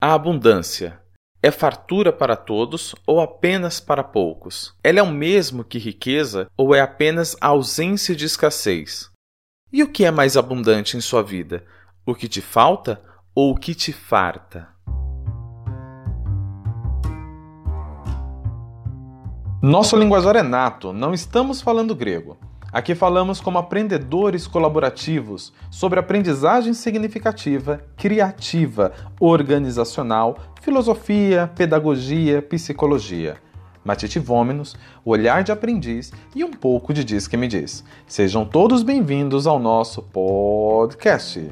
A abundância é fartura para todos ou apenas para poucos? Ela é o mesmo que riqueza ou é apenas ausência de escassez? E o que é mais abundante em sua vida? O que te falta ou o que te farta? Nosso linguajar é nato, não estamos falando grego. Aqui falamos como aprendedores colaborativos sobre aprendizagem significativa, criativa, organizacional, filosofia, pedagogia, psicologia. Matite Vômenos, olhar de aprendiz e um pouco de Diz que me diz. Sejam todos bem-vindos ao nosso podcast.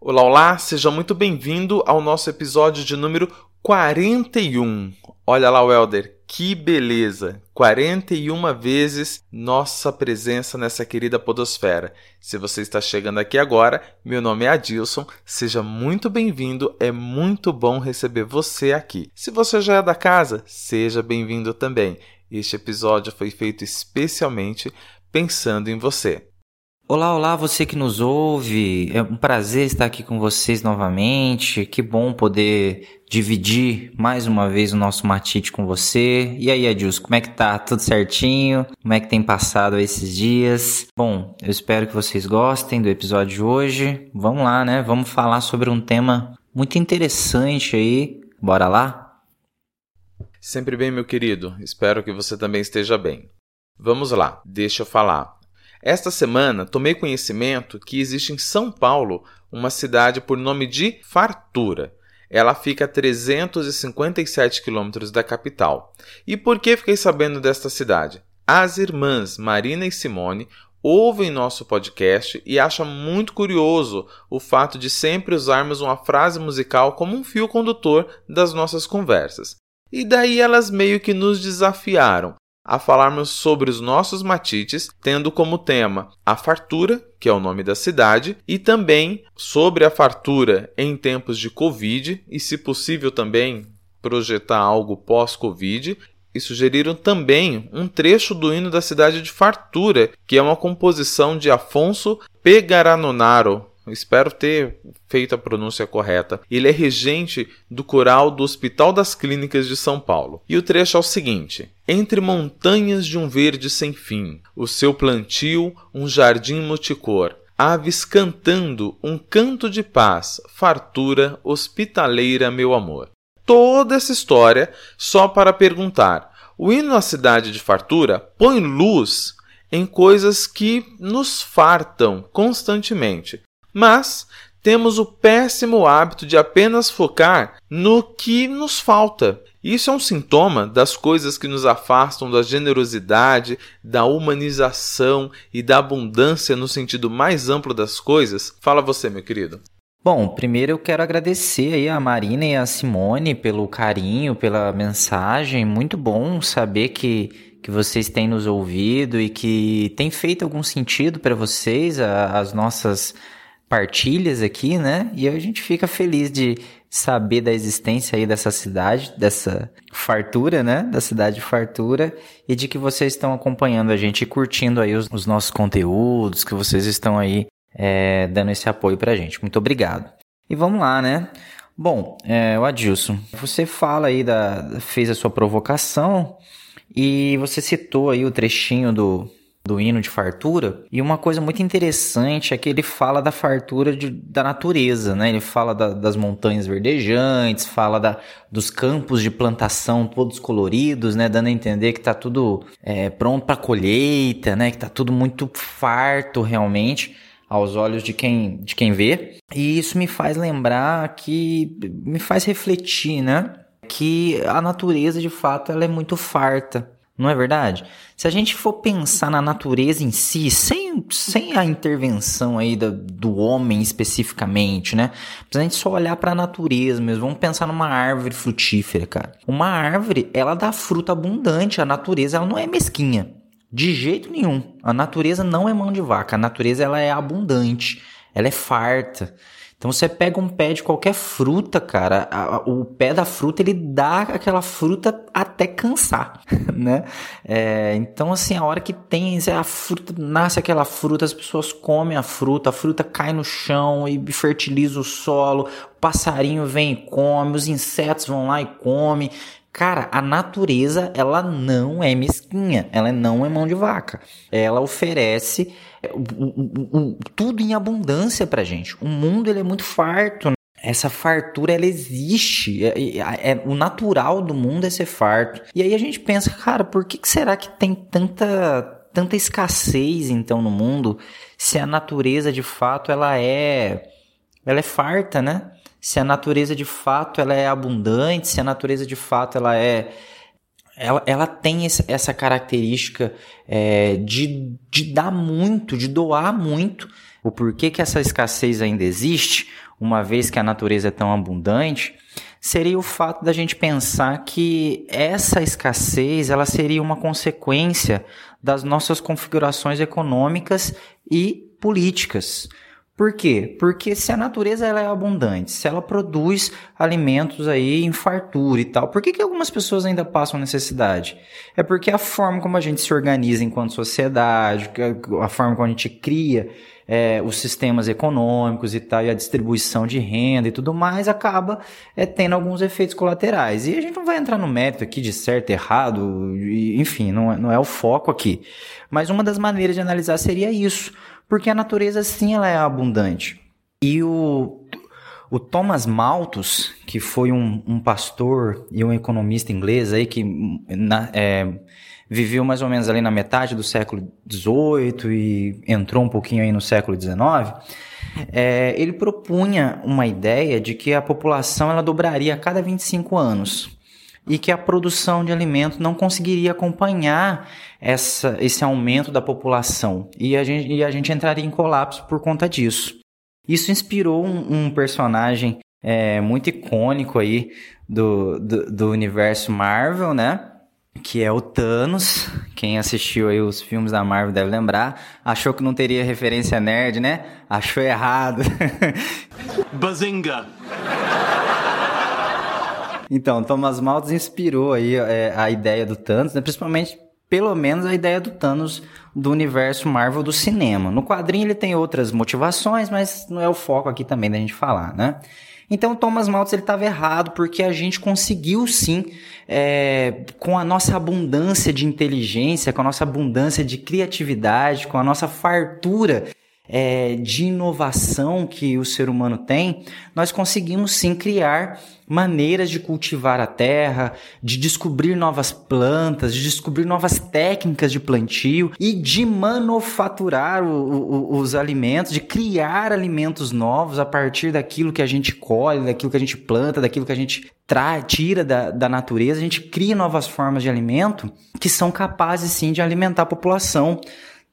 Olá, olá, seja muito bem-vindo ao nosso episódio de número 41. Olha lá, Welder, que beleza! 41 vezes nossa presença nessa querida podosfera. Se você está chegando aqui agora, meu nome é Adilson, seja muito bem-vindo, é muito bom receber você aqui. Se você já é da casa, seja bem-vindo também. Este episódio foi feito especialmente pensando em você. Olá, olá, você que nos ouve. É um prazer estar aqui com vocês novamente. Que bom poder dividir mais uma vez o nosso matite com você. E aí, Adilson, como é que tá? Tudo certinho? Como é que tem passado esses dias? Bom, eu espero que vocês gostem do episódio de hoje. Vamos lá, né? Vamos falar sobre um tema muito interessante aí. Bora lá? Sempre bem, meu querido. Espero que você também esteja bem. Vamos lá, deixa eu falar. Esta semana tomei conhecimento que existe em São Paulo uma cidade por nome de Fartura. Ela fica a 357 quilômetros da capital. E por que fiquei sabendo desta cidade? As irmãs Marina e Simone ouvem nosso podcast e acham muito curioso o fato de sempre usarmos uma frase musical como um fio condutor das nossas conversas. E daí elas meio que nos desafiaram a falarmos sobre os nossos matites, tendo como tema a fartura, que é o nome da cidade, e também sobre a fartura em tempos de Covid e, se possível, também projetar algo pós-Covid. E sugeriram também um trecho do hino da cidade de Fartura, que é uma composição de Afonso Pegaranonaro, espero ter feito a pronúncia correta. Ele é regente do coral do Hospital das Clínicas de São Paulo. E o trecho é o seguinte: Entre montanhas de um verde sem fim, o seu plantio, um jardim multicor. Aves cantando um canto de paz, fartura hospitaleira, meu amor. Toda essa história só para perguntar: o hino à cidade de fartura põe luz em coisas que nos fartam constantemente. Mas temos o péssimo hábito de apenas focar no que nos falta. Isso é um sintoma das coisas que nos afastam da generosidade, da humanização e da abundância no sentido mais amplo das coisas? Fala você, meu querido. Bom, primeiro eu quero agradecer aí a Marina e a Simone pelo carinho, pela mensagem. Muito bom saber que, que vocês têm nos ouvido e que tem feito algum sentido para vocês as nossas partilhas aqui, né? E a gente fica feliz de saber da existência aí dessa cidade, dessa fartura, né? Da cidade de fartura e de que vocês estão acompanhando a gente e curtindo aí os, os nossos conteúdos, que vocês estão aí é, dando esse apoio pra gente. Muito obrigado. E vamos lá, né? Bom, é, o Adilson, você fala aí da. fez a sua provocação e você citou aí o trechinho do, do hino de fartura. E uma coisa muito interessante é que ele fala da fartura de, da natureza, né? Ele fala da, das montanhas verdejantes, fala da, dos campos de plantação todos coloridos, né? Dando a entender que tá tudo é, pronto para colheita, né? Que tá tudo muito farto realmente aos olhos de quem, de quem vê. E isso me faz lembrar que me faz refletir, né? Que a natureza de fato ela é muito farta não é verdade? Se a gente for pensar na natureza em si, sem, sem a intervenção aí do, do homem especificamente, né? Se a gente só olhar para a natureza mesmo, vamos pensar numa árvore frutífera, cara. Uma árvore, ela dá fruta abundante, a natureza ela não é mesquinha. De jeito nenhum. A natureza não é mão de vaca, a natureza ela é abundante, ela é farta. Então você pega um pé de qualquer fruta, cara, a, a, o pé da fruta ele dá aquela fruta até cansar, né? É, então assim, a hora que tem a fruta, nasce aquela fruta, as pessoas comem a fruta, a fruta cai no chão e fertiliza o solo, o passarinho vem e come, os insetos vão lá e come. Cara, a natureza, ela não é mesquinha, ela não é mão de vaca. Ela oferece o, tudo em abundância pra gente. O mundo, ele é muito farto. Né? Essa fartura, ela existe. É, é, é, o natural do mundo é ser farto. E aí a gente pensa, cara, por que, que será que tem tanta, tanta escassez, então, no mundo, se a natureza, de fato, ela é... Ela é farta, né? Se a natureza de fato ela é abundante, se a natureza de fato ela é ela, ela tem essa característica é, de, de dar muito, de doar muito. O porquê que essa escassez ainda existe, uma vez que a natureza é tão abundante, seria o fato da gente pensar que essa escassez ela seria uma consequência das nossas configurações econômicas e políticas. Por quê? Porque se a natureza ela é abundante, se ela produz alimentos aí em fartura e tal, por que, que algumas pessoas ainda passam necessidade? É porque a forma como a gente se organiza enquanto sociedade, a forma como a gente cria é, os sistemas econômicos e tal, e a distribuição de renda e tudo mais, acaba é, tendo alguns efeitos colaterais. E a gente não vai entrar no mérito aqui de certo, errado, enfim, não é, não é o foco aqui. Mas uma das maneiras de analisar seria isso porque a natureza sim ela é abundante. E o, o Thomas Malthus, que foi um, um pastor e um economista inglês aí que na, é, viveu mais ou menos ali na metade do século XVIII e entrou um pouquinho aí no século XIX, é, ele propunha uma ideia de que a população ela dobraria a cada 25 anos e que a produção de alimentos não conseguiria acompanhar essa, esse aumento da população e a, gente, e a gente entraria em colapso por conta disso. Isso inspirou um, um personagem é, muito icônico aí do, do, do, universo Marvel, né? Que é o Thanos. Quem assistiu aí os filmes da Marvel deve lembrar. Achou que não teria referência nerd, né? Achou errado. Bazinga! Então, Thomas Malthus inspirou aí é, a ideia do Thanos, né? principalmente, pelo menos, a ideia do Thanos do universo Marvel do cinema. No quadrinho ele tem outras motivações, mas não é o foco aqui também da gente falar, né? Então, Thomas Malthus ele estava errado porque a gente conseguiu sim, é, com a nossa abundância de inteligência, com a nossa abundância de criatividade, com a nossa fartura é, de inovação que o ser humano tem, nós conseguimos sim criar maneiras de cultivar a terra, de descobrir novas plantas, de descobrir novas técnicas de plantio e de manufaturar o, o, os alimentos, de criar alimentos novos a partir daquilo que a gente colhe, daquilo que a gente planta, daquilo que a gente trai, tira da, da natureza, a gente cria novas formas de alimento que são capazes sim de alimentar a população.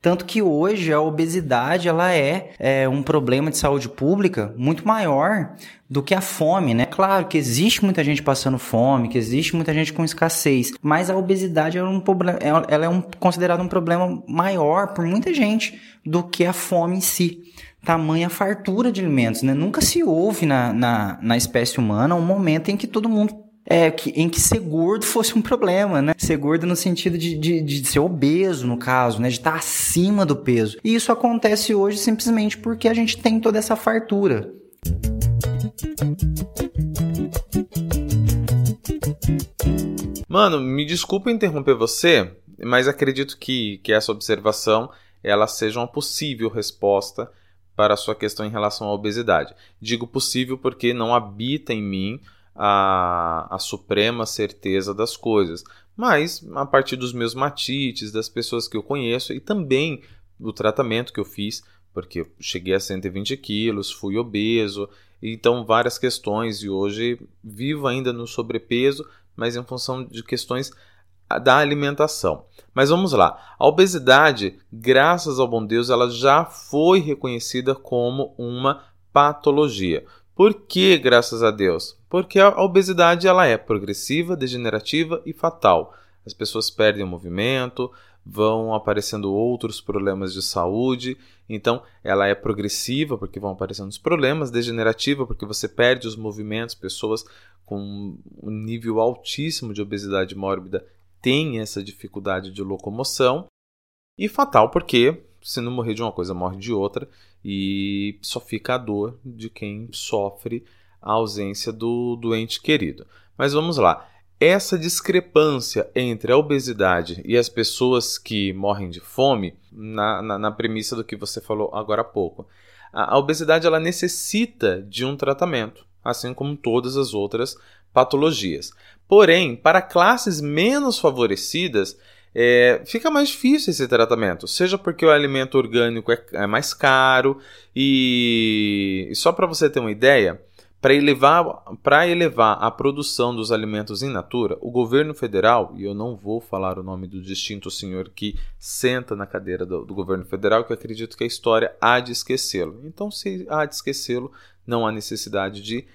Tanto que hoje a obesidade ela é, é, um problema de saúde pública muito maior do que a fome, né? Claro que existe muita gente passando fome, que existe muita gente com escassez, mas a obesidade é um problema, é, ela é um, considerada um problema maior por muita gente do que a fome em si tamanha fartura de alimentos, né? Nunca se houve na, na, na espécie humana um momento em que todo mundo é, que, em que ser gordo fosse um problema, né? Ser gordo no sentido de, de, de ser obeso, no caso, né? De estar acima do peso. E isso acontece hoje simplesmente porque a gente tem toda essa fartura. Mano, me desculpa interromper você, mas acredito que, que essa observação ela seja uma possível resposta para a sua questão em relação à obesidade. Digo possível porque não habita em mim a, a suprema certeza das coisas, mas a partir dos meus matites, das pessoas que eu conheço e também do tratamento que eu fiz, porque eu cheguei a 120 quilos, fui obeso, então várias questões e hoje vivo ainda no sobrepeso, mas em função de questões da alimentação. Mas vamos lá. A obesidade, graças ao bom Deus, ela já foi reconhecida como uma patologia. Por que, graças a Deus? Porque a obesidade ela é progressiva, degenerativa e fatal. As pessoas perdem o movimento, vão aparecendo outros problemas de saúde. Então, ela é progressiva porque vão aparecendo os problemas, degenerativa porque você perde os movimentos, pessoas com um nível altíssimo de obesidade mórbida têm essa dificuldade de locomoção, e fatal porque se não morrer de uma coisa, morre de outra, e só fica a dor de quem sofre a ausência do doente querido. Mas vamos lá essa discrepância entre a obesidade e as pessoas que morrem de fome, na, na, na premissa do que você falou agora há pouco, a, a, obesidade ela necessita de um tratamento, assim como todas as outras patologias. Porém, para classes menos favorecidas, é, fica mais difícil esse tratamento, seja porque o alimento orgânico é, é mais caro e, e só para você ter uma ideia, para elevar, elevar a produção dos alimentos in natura, o governo federal, e eu não vou falar o nome do distinto senhor que senta na cadeira do, do governo federal, que acredito que a história há de esquecê-lo. Então, se há de esquecê-lo, não há necessidade de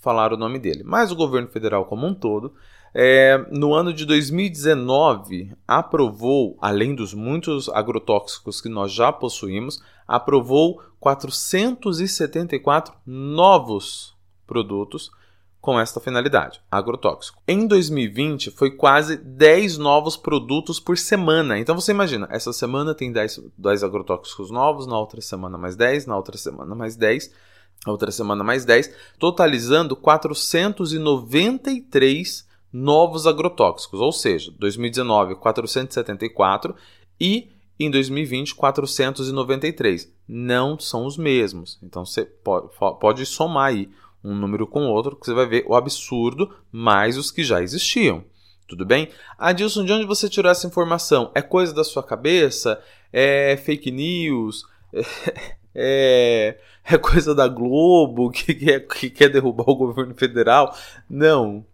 falar o nome dele. Mas o governo federal como um todo, é, no ano de 2019, aprovou, além dos muitos agrotóxicos que nós já possuímos, aprovou 474 novos produtos com esta finalidade, agrotóxico. Em 2020 foi quase 10 novos produtos por semana. Então você imagina, essa semana tem 10, 10 agrotóxicos novos, na outra semana mais 10, na outra semana mais 10, na outra semana mais 10, totalizando 493 novos agrotóxicos, ou seja, 2019 474 e em 2020 493. Não são os mesmos. Então você pode, somar aí um número com outro, que você vai ver o absurdo mais os que já existiam. Tudo bem? Adilson, de onde você tirou essa informação? É coisa da sua cabeça? É fake news? É, é coisa da Globo que quer, que quer derrubar o governo federal? Não,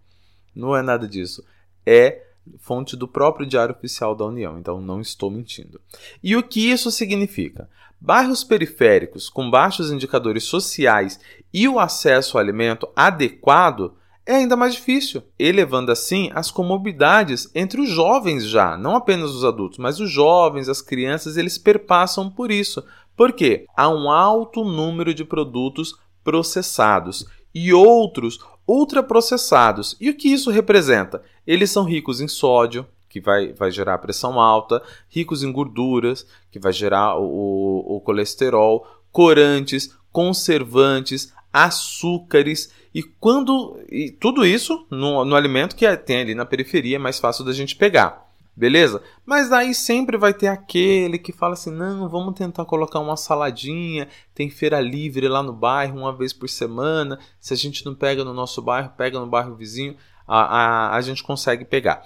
não é nada disso. É fonte do próprio Diário Oficial da União, então não estou mentindo. E o que isso significa? Bairros periféricos com baixos indicadores sociais e o acesso ao alimento adequado é ainda mais difícil, elevando assim as comorbidades entre os jovens já, não apenas os adultos, mas os jovens, as crianças, eles perpassam por isso. Por quê? Há um alto número de produtos processados e outros ultraprocessados. E o que isso representa? Eles são ricos em sódio, que vai, vai gerar pressão alta, ricos em gorduras, que vai gerar o, o colesterol, corantes, conservantes, açúcares e quando e tudo isso no, no alimento que tem ali na periferia é mais fácil da gente pegar. Beleza? Mas aí sempre vai ter aquele que fala assim: não, vamos tentar colocar uma saladinha. Tem feira livre lá no bairro uma vez por semana. Se a gente não pega no nosso bairro, pega no bairro vizinho, a, a, a gente consegue pegar.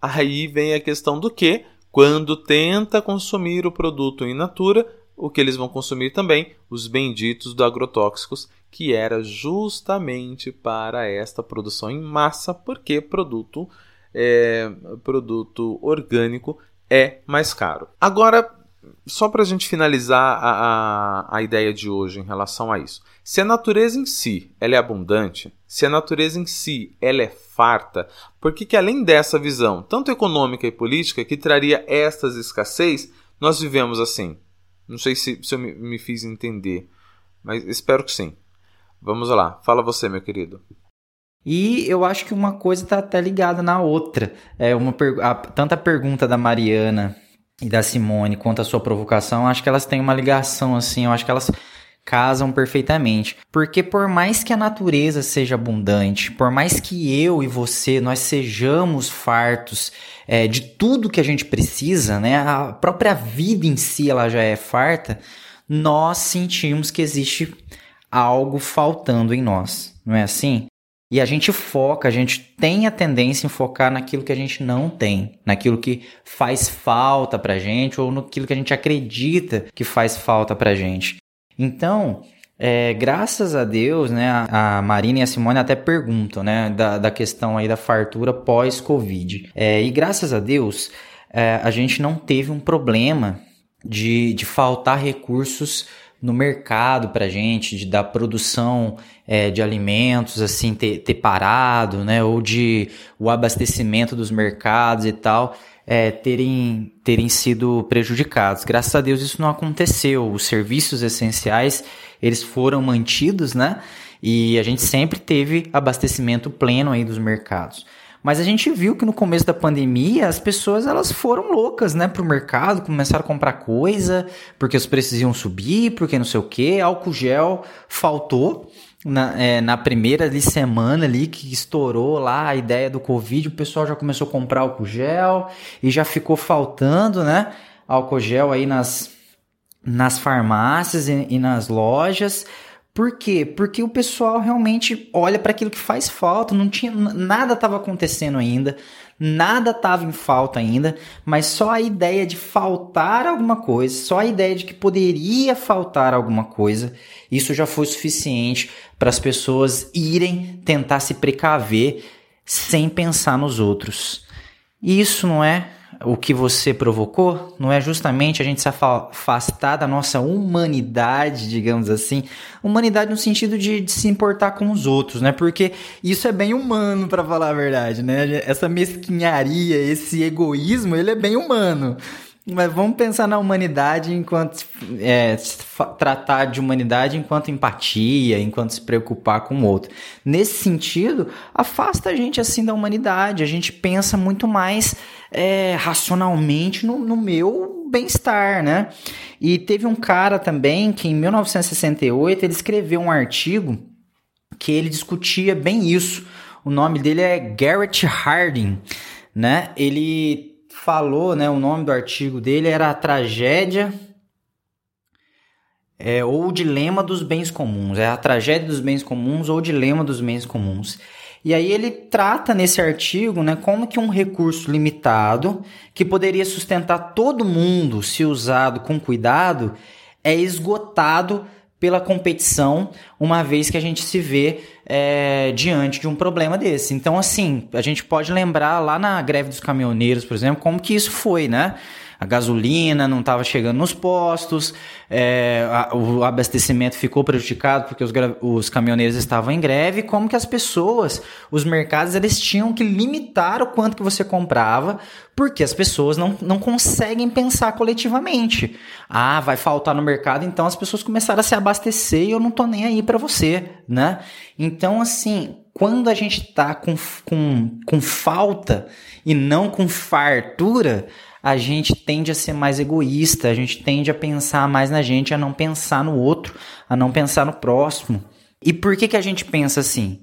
Aí vem a questão do que, quando tenta consumir o produto in natura, o que eles vão consumir também? Os benditos do agrotóxicos, que era justamente para esta produção em massa, porque produto, é, produto orgânico é mais caro. Agora, só para a gente finalizar a, a, a, ideia de hoje em relação a isso. Se a natureza em si ela é abundante, se a natureza em si ela é farta, por que, que além dessa visão, tanto econômica e política, que traria estas escassez, nós vivemos assim? Não sei se, se eu me, me fiz entender, mas espero que sim. Vamos lá, fala você, meu querido. E eu acho que uma coisa está até ligada na outra. É uma a, tanto a pergunta da Mariana e da Simone quanto a sua provocação, acho que elas têm uma ligação assim, eu acho que elas casam perfeitamente. Porque por mais que a natureza seja abundante, por mais que eu e você nós sejamos fartos é, de tudo que a gente precisa, né? A própria vida em si ela já é farta. Nós sentimos que existe algo faltando em nós, não é assim? E a gente foca, a gente tem a tendência em focar naquilo que a gente não tem, naquilo que faz falta pra gente ou naquilo que a gente acredita que faz falta pra gente. Então, é, graças a Deus, né, a Marina e a Simone até perguntam, né, da, da questão aí da fartura pós-Covid. É, e graças a Deus, é, a gente não teve um problema de, de faltar recursos no mercado para gente, de da produção é, de alimentos assim ter, ter parado, né, ou de o abastecimento dos mercados e tal. é, terem, terem sido prejudicados. Graças a Deus isso não aconteceu. Os serviços essenciais eles foram mantidos, né? E a gente sempre teve abastecimento pleno aí dos mercados. Mas a gente viu que no começo da pandemia as pessoas elas foram loucas, né, pro mercado, começaram a comprar coisa, porque os preços iam subir, porque não sei o que, álcool gel faltou. Na, é, na primeira ali, semana ali que estourou lá a ideia do Covid, o pessoal já começou a comprar álcool gel e já ficou faltando, né? Álcool gel aí nas, nas farmácias e, e nas lojas. Por quê? Porque o pessoal realmente olha para aquilo que faz falta, não tinha nada estava acontecendo ainda, nada estava em falta ainda, mas só a ideia de faltar alguma coisa, só a ideia de que poderia faltar alguma coisa, isso já foi suficiente para as pessoas irem tentar se precaver sem pensar nos outros. E isso não é o que você provocou não é justamente a gente se afastar da nossa humanidade, digamos assim, humanidade no sentido de, de se importar com os outros, né? Porque isso é bem humano, para falar a verdade, né? Essa mesquinharia, esse egoísmo, ele é bem humano. Mas vamos pensar na humanidade enquanto é, tratar de humanidade enquanto empatia, enquanto se preocupar com o outro. Nesse sentido, afasta a gente assim da humanidade. A gente pensa muito mais é, racionalmente no, no meu bem-estar, né? E teve um cara também que em 1968 ele escreveu um artigo que ele discutia bem isso. O nome dele é Garrett Harding, né? Ele falou, né, o nome do artigo dele era a tragédia é, ou o dilema dos bens comuns. É a tragédia dos bens comuns ou o dilema dos bens comuns. E aí ele trata nesse artigo, né, como que um recurso limitado que poderia sustentar todo mundo se usado com cuidado é esgotado pela competição, uma vez que a gente se vê é, diante de um problema desse. Então, assim, a gente pode lembrar lá na greve dos caminhoneiros, por exemplo, como que isso foi, né? A gasolina não estava chegando nos postos, é, a, o abastecimento ficou prejudicado porque os, os, caminhoneiros estavam em greve, como que as pessoas, os mercados, eles tinham que limitar o quanto que você comprava, porque as pessoas não, não conseguem pensar coletivamente. Ah, vai faltar no mercado, então as pessoas começaram a se abastecer e eu não tô nem aí para você, né? Então, assim, quando a gente tá com, com, com falta e não com fartura, a gente tende a ser mais egoísta, a gente tende a pensar mais na gente, a não pensar no outro, a não pensar no próximo. E por que, que a gente pensa assim?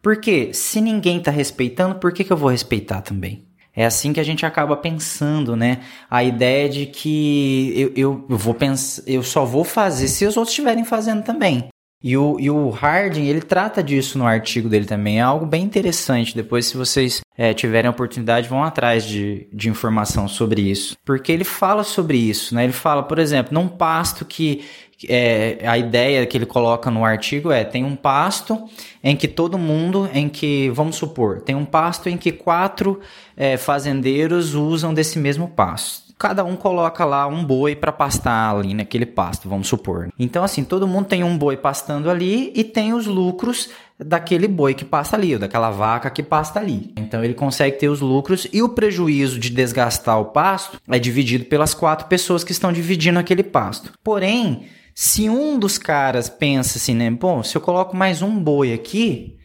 Porque se ninguém está respeitando, por que, que eu vou respeitar também? É assim que a gente acaba pensando, né? A ideia de que eu, eu, vou pensar, eu só vou fazer se os outros estiverem fazendo também. E o, e o Harding, ele trata disso no artigo dele também. É algo bem interessante. Depois, se vocês é, tiverem a oportunidade, vão atrás de, de informação sobre isso. Porque ele fala sobre isso, né? Ele fala, por exemplo, num pasto que... É, a ideia que ele coloca no artigo é tem um pasto em que todo mundo, em que, vamos supor, tem um pasto em que quatro é, fazendeiros usam desse mesmo pasto cada um coloca lá um boi para pastar ali naquele pasto, vamos supor. Então, assim, todo mundo tem um boi pastando ali e tem os lucros daquele boi que passa ali, ou daquela vaca que pasta ali. Então ele consegue ter os lucros e o prejuízo de desgastar o pasto é dividido pelas quatro pessoas que estão dividindo aquele pasto. Porém, se um dos caras pensa assim, né, bom, se eu coloco mais um boi aqui,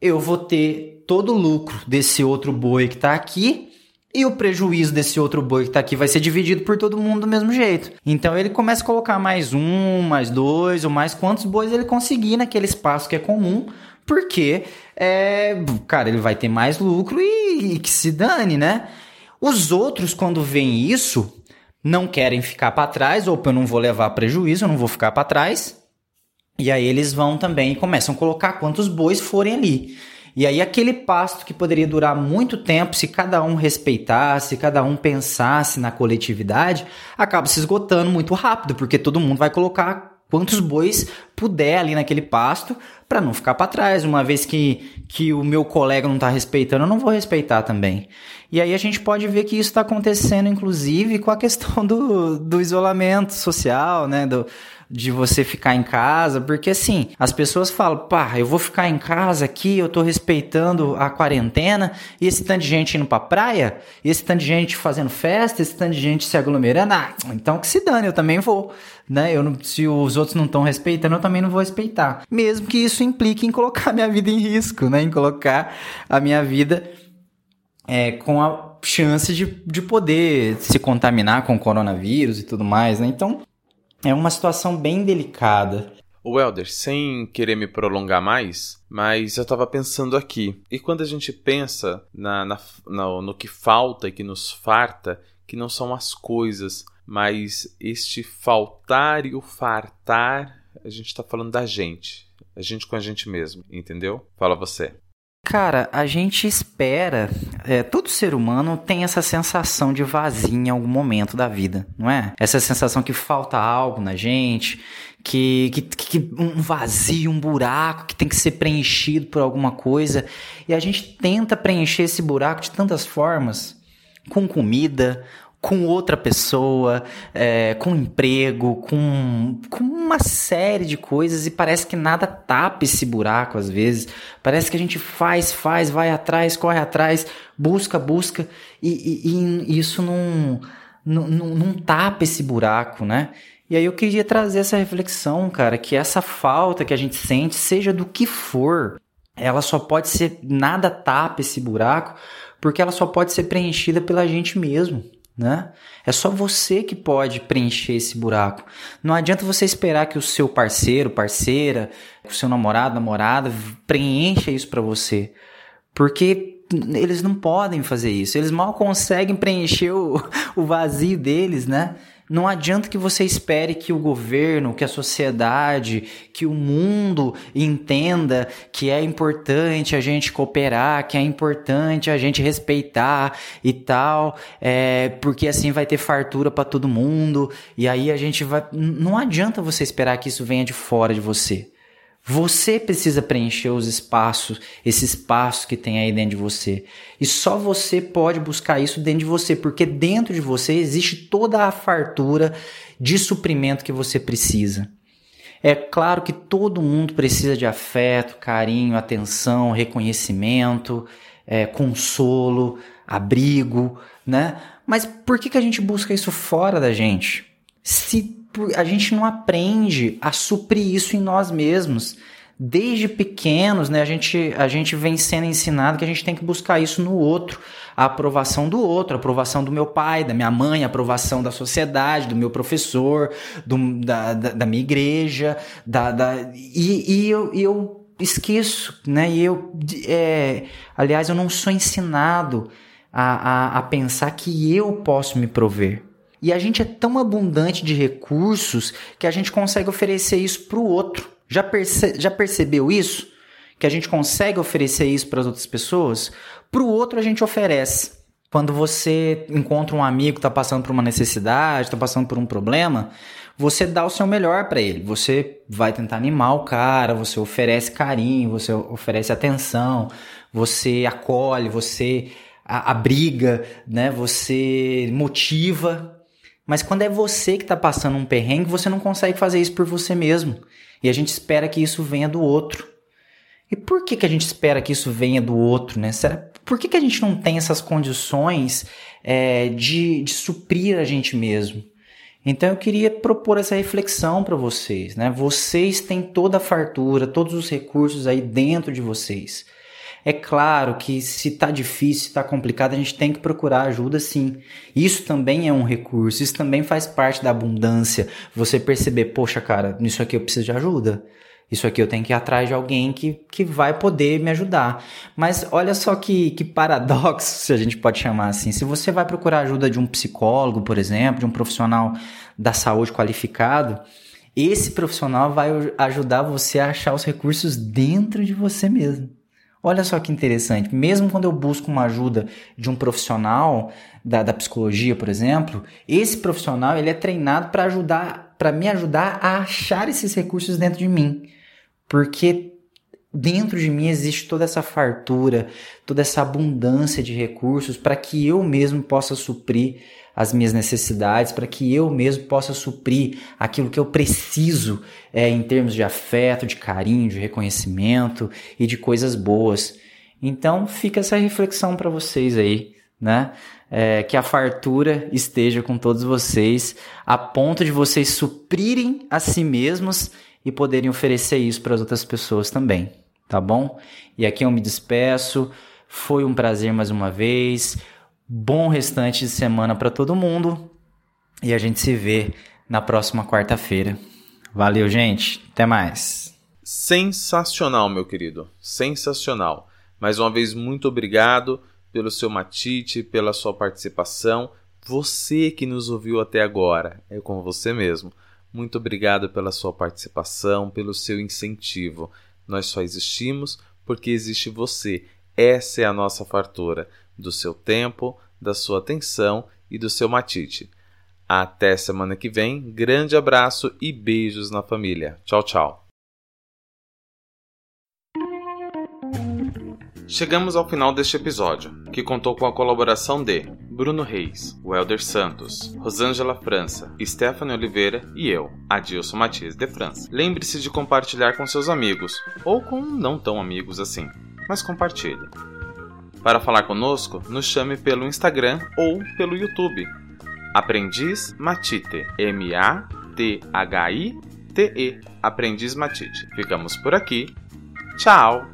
eu vou ter todo o lucro desse outro boi que está aqui e o prejuízo desse outro boi que está aqui vai ser dividido por todo mundo do mesmo jeito. Então ele começa a colocar mais um, mais dois, ou mais quantos bois ele conseguir naquele espaço que é comum, porque, é, cara, ele vai ter mais lucro e, e que se dane, né? Os outros, quando veem isso, não querem ficar para trás, ou eu não vou levar prejuízo, eu não vou ficar para trás. E aí eles vão também e começam a colocar quantos bois forem ali. E aí aquele pasto que poderia durar muito tempo, se cada um respeitasse, cada um pensasse na coletividade, acaba se esgotando muito rápido, porque todo mundo vai colocar quantos bois puder ali naquele pasto para não ficar para trás. Uma vez que, que o meu colega não está respeitando, eu não vou respeitar também. E aí a gente pode ver que isso está acontecendo, inclusive, com a questão do, do isolamento social, né? Do, de você ficar em casa, porque assim, as pessoas falam, pá, eu vou ficar em casa aqui, eu tô respeitando a quarentena, e esse tanto de gente indo pra praia, e esse tanto de gente fazendo festa, esse tanto de gente se aglomerando, ah, então que se dane, eu também vou, né? Eu não, se os outros não estão respeitando, eu também não vou respeitar. Mesmo que isso implique em colocar minha vida em risco, né? Em colocar a minha vida é, com a chance de, de poder se contaminar com o coronavírus e tudo mais, né? Então, é uma situação bem delicada. O Helder, sem querer me prolongar mais, mas eu estava pensando aqui. E quando a gente pensa na, na, na, no que falta e que nos farta, que não são as coisas, mas este faltar e o fartar, a gente está falando da gente. A gente com a gente mesmo, entendeu? Fala você. Cara, a gente espera. É, todo ser humano tem essa sensação de vazio em algum momento da vida, não é? Essa sensação que falta algo na gente, que, que, que, um vazio, um buraco que tem que ser preenchido por alguma coisa. E a gente tenta preencher esse buraco de tantas formas com comida, com outra pessoa, é, com emprego, com, com uma série de coisas e parece que nada tapa esse buraco às vezes. Parece que a gente faz, faz, vai atrás, corre atrás, busca, busca e, e, e isso não, não, não, tapa esse buraco, né? E aí eu queria trazer essa reflexão, cara, que essa falta que a gente sente, seja do que for, ela só pode ser nada tapa esse buraco, porque ela só pode ser preenchida pela gente mesmo né? É só você que pode preencher esse buraco. Não adianta você esperar que o seu parceiro, parceira, o seu namorado, namorada preencha isso para você, porque eles não podem fazer isso. Eles mal conseguem preencher o, o vazio deles, né? Não adianta que você espere que o governo, que a sociedade, que o mundo entenda que é importante a gente cooperar, que é importante a gente respeitar e tal, é, porque assim vai ter fartura para todo mundo. E aí a gente vai. Não adianta você esperar que isso venha de fora de você. Você precisa preencher os espaços, esse espaço que tem aí dentro de você. E só você pode buscar isso dentro de você, porque dentro de você existe toda a fartura de suprimento que você precisa. É claro que todo mundo precisa de afeto, carinho, atenção, reconhecimento, é, consolo, abrigo, né? Mas por que, que a gente busca isso fora da gente? Se a gente não aprende a suprir isso em nós mesmos. Desde pequenos, né, a gente, a gente vem sendo ensinado que a gente tem que buscar isso no outro. A aprovação do outro, a aprovação do meu pai, da minha mãe, a aprovação da sociedade, do meu professor, do, da, da, da minha igreja. Da, da, e, e eu, eu esqueço, né? E eu, é, aliás, eu não sou ensinado a, a, a pensar que eu posso me prover. E a gente é tão abundante de recursos que a gente consegue oferecer isso para o outro. Já, perce já percebeu isso? Que a gente consegue oferecer isso para as outras pessoas? Para o outro a gente oferece. Quando você encontra um amigo que está passando por uma necessidade, está passando por um problema, você dá o seu melhor para ele. Você vai tentar animar o cara, você oferece carinho, você oferece atenção, você acolhe, você abriga, né? Você motiva mas quando é você que está passando um perrengue, você não consegue fazer isso por você mesmo. E a gente espera que isso venha do outro. E por que, que a gente espera que isso venha do outro, né? Será, por que, que a gente não tem essas condições é, de, de suprir a gente mesmo? Então eu queria propor essa reflexão para vocês, né? Vocês têm toda a fartura, todos os recursos aí dentro de vocês. É claro que se está difícil, se está complicado, a gente tem que procurar ajuda sim. Isso também é um recurso, isso também faz parte da abundância. Você perceber, poxa, cara, nisso aqui eu preciso de ajuda. Isso aqui eu tenho que ir atrás de alguém que, que vai poder me ajudar. Mas olha só que, que paradoxo, se a gente pode chamar assim. Se você vai procurar ajuda de um psicólogo, por exemplo, de um profissional da saúde qualificado, esse profissional vai ajudar você a achar os recursos dentro de você mesmo. Olha só que interessante, mesmo quando eu busco uma ajuda de um profissional da, da psicologia, por exemplo, esse profissional ele é treinado para ajudar, para me ajudar a achar esses recursos dentro de mim, porque dentro de mim existe toda essa fartura, toda essa abundância de recursos para que eu mesmo possa suprir as minhas necessidades, para que eu mesmo possa suprir aquilo que eu preciso é, em termos de afeto, de carinho, de reconhecimento e de coisas boas. Então fica essa reflexão para vocês aí, né? É, que a fartura esteja com todos vocês, a ponto de vocês suprirem a si mesmos e poderem oferecer isso para as outras pessoas também tá bom? E aqui eu me despeço. Foi um prazer mais uma vez. Bom restante de semana para todo mundo. E a gente se vê na próxima quarta-feira. Valeu, gente. Até mais. Sensacional, meu querido. Sensacional. Mais uma vez, muito obrigado pelo seu matite, pela sua participação. Você que nos ouviu até agora, é com você mesmo. Muito obrigado pela sua participação, pelo seu incentivo. Nós só existimos porque existe você. Essa é a nossa fartura do seu tempo, da sua atenção e do seu matite. Até semana que vem. Grande abraço e beijos na família. Tchau, tchau. Chegamos ao final deste episódio, que contou com a colaboração de Bruno Reis, Welder Santos, Rosângela França, Stephanie Oliveira e eu, Adilson Matias de França. Lembre-se de compartilhar com seus amigos, ou com não tão amigos assim, mas compartilhe. Para falar conosco, nos chame pelo Instagram ou pelo YouTube. Aprendiz Matite, M-A-T-H-I-T-E, Aprendiz Matite. Ficamos por aqui. Tchau!